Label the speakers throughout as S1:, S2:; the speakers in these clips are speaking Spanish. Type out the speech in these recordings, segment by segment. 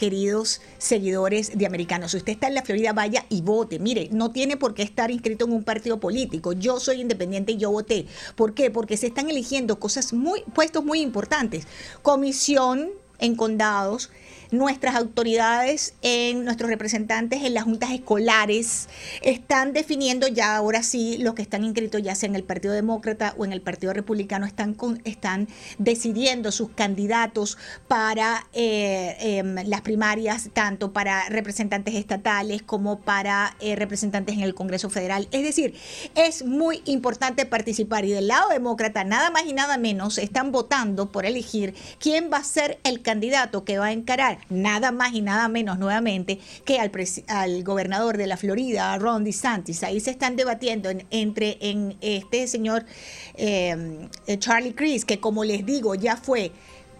S1: queridos seguidores de americanos. Si usted está en la Florida, vaya y vote. Mire, no tiene por qué estar inscrito en un partido político. Yo soy independiente y yo voté. ¿Por qué? Porque se están eligiendo cosas muy, puestos muy importantes. Comisión en condados, nuestras autoridades, en nuestros representantes en las juntas escolares, están definiendo ya ahora sí los que están inscritos ya sea en el Partido Demócrata o en el Partido Republicano, están, con, están decidiendo sus candidatos para eh, em, las primarias, tanto para representantes estatales como para eh, representantes en el Congreso Federal. Es decir, es muy importante participar y del lado demócrata, nada más y nada menos, están votando por elegir quién va a ser el candidato que va a encarar nada más y nada menos nuevamente que al, al gobernador de la Florida, Ron DeSantis. Ahí se están debatiendo entre en este señor eh, Charlie Crist, que como les digo, ya fue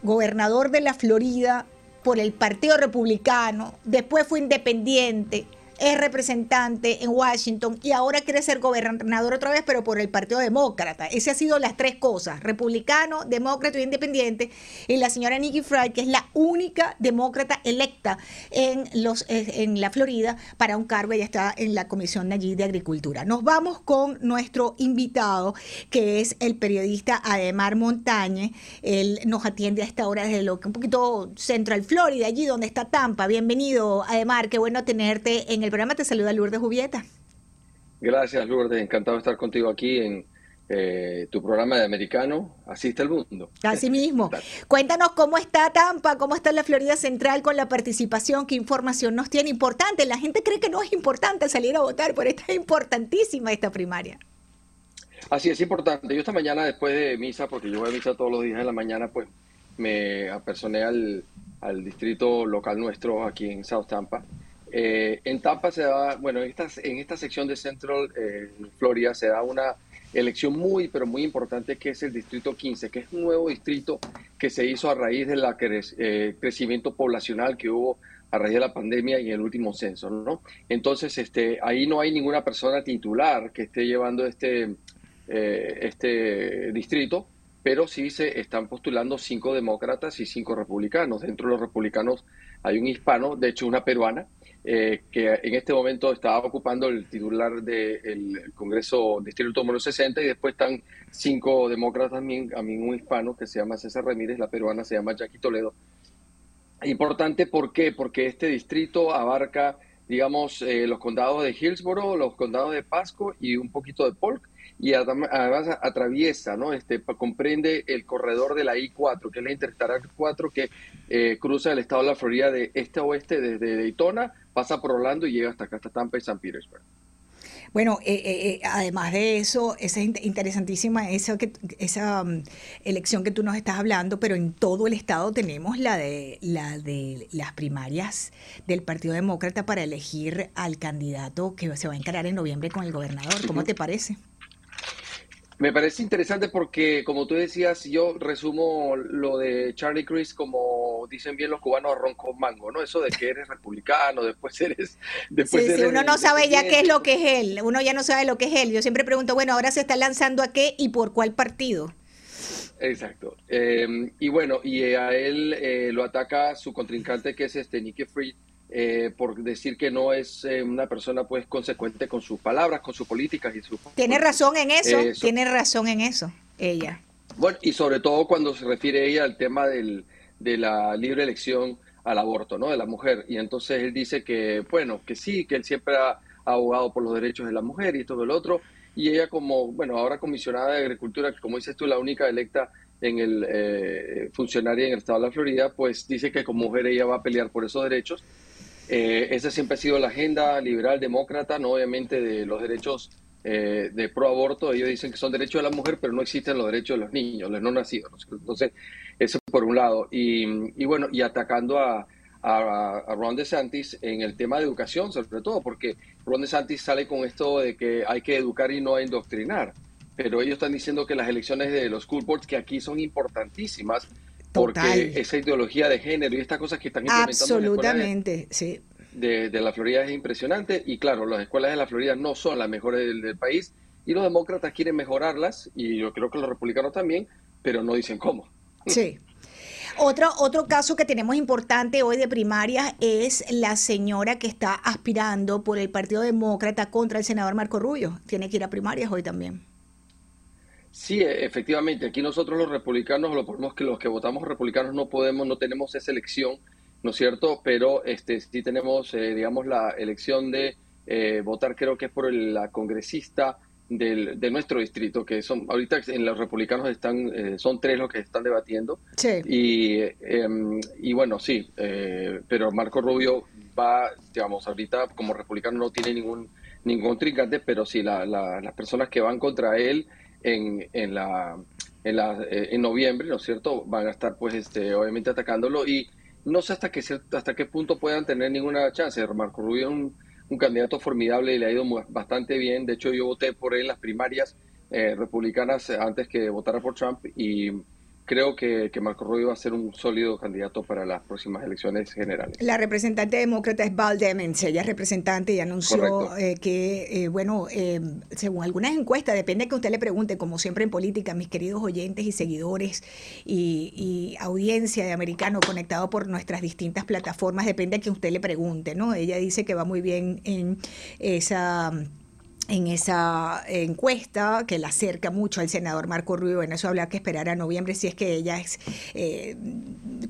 S1: gobernador de la Florida por el Partido Republicano, después fue independiente es representante en Washington y ahora quiere ser gobernador otra vez, pero por el Partido Demócrata. Ese ha sido las tres cosas, republicano, demócrata e independiente. Y la señora Nikki Fried, que es la única demócrata electa en, los, eh, en la Florida para un cargo, ella está en la Comisión allí de Agricultura. Nos vamos con nuestro invitado, que es el periodista Ademar Montañe. Él nos atiende a esta hora desde lo que un poquito Central Florida, allí donde está Tampa. Bienvenido, Ademar, qué bueno tenerte en el programa. Te saluda Lourdes Jubieta.
S2: Gracias, Lourdes. Encantado de estar contigo aquí en eh, tu programa de Americano. Asiste al mundo.
S1: Así mismo. Cuéntanos cómo está Tampa, cómo está la Florida Central con la participación, qué información nos tiene importante. La gente cree que no es importante salir a votar, pero esta es importantísima esta primaria.
S2: Así es importante. Yo esta mañana después de misa, porque yo voy a misa todos los días en la mañana, pues me apersoné al, al distrito local nuestro aquí en South Tampa eh, en Tampa se da, bueno, en esta, en esta sección de Central eh, Florida se da una elección muy, pero muy importante que es el Distrito 15, que es un nuevo distrito que se hizo a raíz del eh, crecimiento poblacional que hubo a raíz de la pandemia y el último censo, ¿no? Entonces, este, ahí no hay ninguna persona titular que esté llevando este, este distrito, pero sí se están postulando cinco demócratas y cinco republicanos. Dentro de los republicanos hay un hispano, de hecho una peruana, eh, que en este momento está ocupando el titular del Congreso Distrito número 60 y después están cinco demócratas a mí un hispano que se llama César Ramírez, la peruana se llama Jackie Toledo. Importante, ¿por qué? Porque este distrito abarca, digamos, eh, los condados de Hillsborough, los condados de Pasco y un poquito de Polk y además atraviesa, ¿no? Este, comprende el corredor de la I-4, que es la Interstate 4 que eh, cruza el estado de la Florida de este a oeste desde Daytona, pasa por Orlando y llega hasta acá, hasta Tampa y San Petersburg.
S1: Bueno, eh, eh, además de eso, esa es interesantísima esa, que, esa um, elección que tú nos estás hablando, pero en todo el estado tenemos la de, la de las primarias del Partido Demócrata para elegir al candidato que se va a encarar en noviembre con el gobernador. ¿Cómo te parece?
S2: Me parece interesante porque, como tú decías, yo resumo lo de Charlie Crist como dicen bien los cubanos, ron con mango, ¿no? Eso de que eres republicano, después eres... Después
S1: sí, uno no sabe ya qué es lo que es él, uno ya no sabe lo que es él. Yo siempre pregunto, bueno, ahora se está lanzando a qué y por cuál partido.
S2: Exacto. Em, y bueno, y a él eh, lo ataca su contrincante que es este Nicky Fried, eh, por decir que no es eh, una persona pues consecuente con sus palabras, con sus políticas y su...
S1: Tiene razón en eso, tiene razón en eso, ella.
S2: Bueno, y sobre todo cuando se refiere ella al tema del, de la libre elección al aborto, ¿no? De la mujer. Y entonces él dice que, bueno, que sí, que él siempre ha abogado por los derechos de la mujer y todo el otro. Y ella como, bueno, ahora comisionada de Agricultura, que como dices tú, la única electa en el eh, funcionaria en el estado de la Florida, pues dice que como mujer ella va a pelear por esos derechos eh, esa siempre ha sido la agenda liberal demócrata, no obviamente de los derechos eh, de pro aborto. Ellos dicen que son derechos de la mujer, pero no existen los derechos de los niños, los no nacidos. Entonces, eso por un lado. Y, bueno, y atacando a, a, Ron DeSantis en el tema de educación, sobre todo, porque Ron DeSantis sale con esto de que hay que educar y no indoctrinar. Pero ellos están diciendo que las elecciones de los school boards, que aquí son importantísimas, porque esa ideología de género y estas cosas que están
S1: implementando Absolutamente, sí.
S2: De, la Florida es impresionante y claro, las escuelas de la Florida no son las mejores del, país y los demócratas quieren mejorarlas y yo creo que los republicanos también, pero no dicen cómo.
S1: Sí. Otro, otro caso que tenemos importante hoy de primarias es la señora que está aspirando por el Partido Demócrata contra el senador Marco Rubio. Tiene que ir a primarias hoy también.
S2: Sí, e, efectivamente. Aquí nosotros los republicanos, lo podemos que los que votamos republicanos no podemos, no tenemos esa elección, ¿no es cierto? Pero este sí tenemos, eh, digamos, la elección de eh, votar, creo que es por la congresista del, de nuestro distrito, que son ahorita en los republicanos están eh, son tres los que están debatiendo.
S1: Sí.
S2: Y, em, y bueno, sí, eh, pero Marco Rubio va, digamos, ahorita como republicano no tiene ningún ningún trincante, pero sí la, las personas que van contra él en, en la en, la, eh, en noviembre, ¿no es cierto? Van a estar pues este obviamente atacándolo y no sé hasta qué hasta qué punto puedan tener ninguna chance. Marco Rubio es un un candidato formidable y le ha ido bastante bien. De hecho, yo voté por él en las primarias eh, republicanas antes que votara por Trump y creo que, Marco Rubio va a ser un sólido candidato para las próximas elecciones generales.
S1: La representante demócrata es Val Demens, ella es representante y anunció eh, que, eh, bueno, eh, según algunas encuestas, depende que usted le pregunte, como siempre en política, mis queridos oyentes y seguidores y, y audiencia de americano conectado por nuestras distintas plataformas, depende que usted le pregunte, ¿no? Ella dice que va muy bien en esa en esa encuesta que la acerca mucho al senador Marco Rubio. En eso habrá que esperar a noviembre si es que ella es. Eh,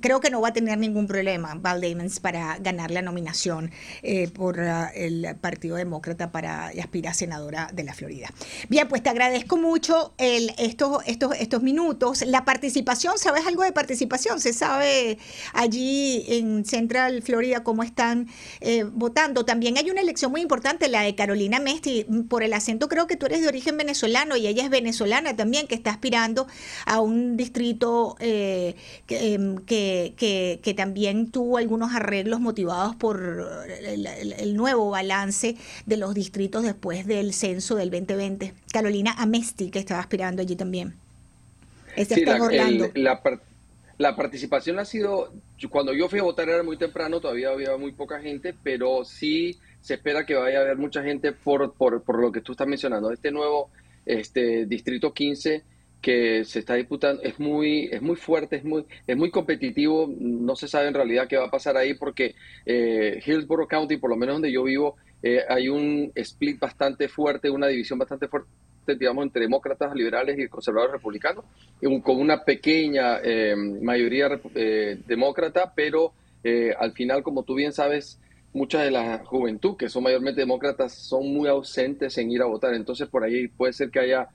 S1: creo que no va a tener ningún problema, Val Damons, para ganar la nominación eh, por uh, el Partido Demócrata para aspirar a senadora de la Florida. Bien, pues te agradezco mucho el, estos, estos, estos minutos. La participación, ¿sabes algo de participación? ¿Se sabe allí en Central Florida cómo están eh, votando? También hay una elección muy importante, la de Carolina Mesti por el acento creo que tú eres de origen venezolano y ella es venezolana también, que está aspirando a un distrito eh, em, que, que, también tuvo algunos arreglos motivados por el, nuevo balance de los distritos después del censo del 2020. Carolina Amesti, que estaba aspirando allí también.
S2: Este está la, la participación ha sido, cuando yo fui a votar era muy temprano, todavía había muy poca gente, pero sí se espera que vaya a haber mucha gente por, por, por lo que tú estás mencionando. Este nuevo este, Distrito 15 que se está disputando es muy, es muy fuerte, es muy, es muy competitivo. No se sabe en realidad qué va a pasar ahí porque eh, Hillsborough County, por lo menos donde yo vivo, eh, hay un split bastante fuerte, una división bastante fuerte digamos, entre demócratas, liberales y conservadores republicanos, con una pequeña eh, mayoría demócrata, pero al final, como tú bien sabes, mucha de la juventud, que son mayormente demócratas, son muy ausentes en ir a votar. Entonces, por ahí puede ser que haya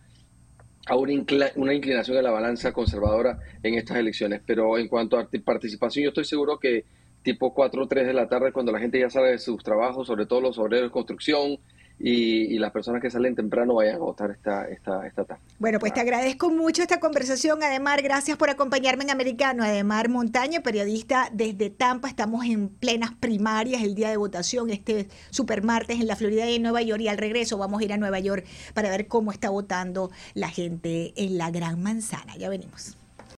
S2: una inclinación de la balanza conservadora en estas elecciones. Pero en cuanto a participación, yo estoy seguro que tipo 4 o 3 de la tarde, cuando la gente ya sale de sus trabajos, sobre todo los obreros de construcción, y, las personas que salen temprano vayan a votar esta, esta, esta tarde.
S1: Bueno, pues te agradezco mucho esta conversación. Además, gracias por acompañarme en Americano. Además, Montaña, periodista desde Tampa. Estamos en plenas primarias, el día de votación, este super martes en la Florida y en Nueva York. Y al regreso vamos a ir a Nueva York para ver cómo está votando la gente en la Gran Manzana. Ya venimos.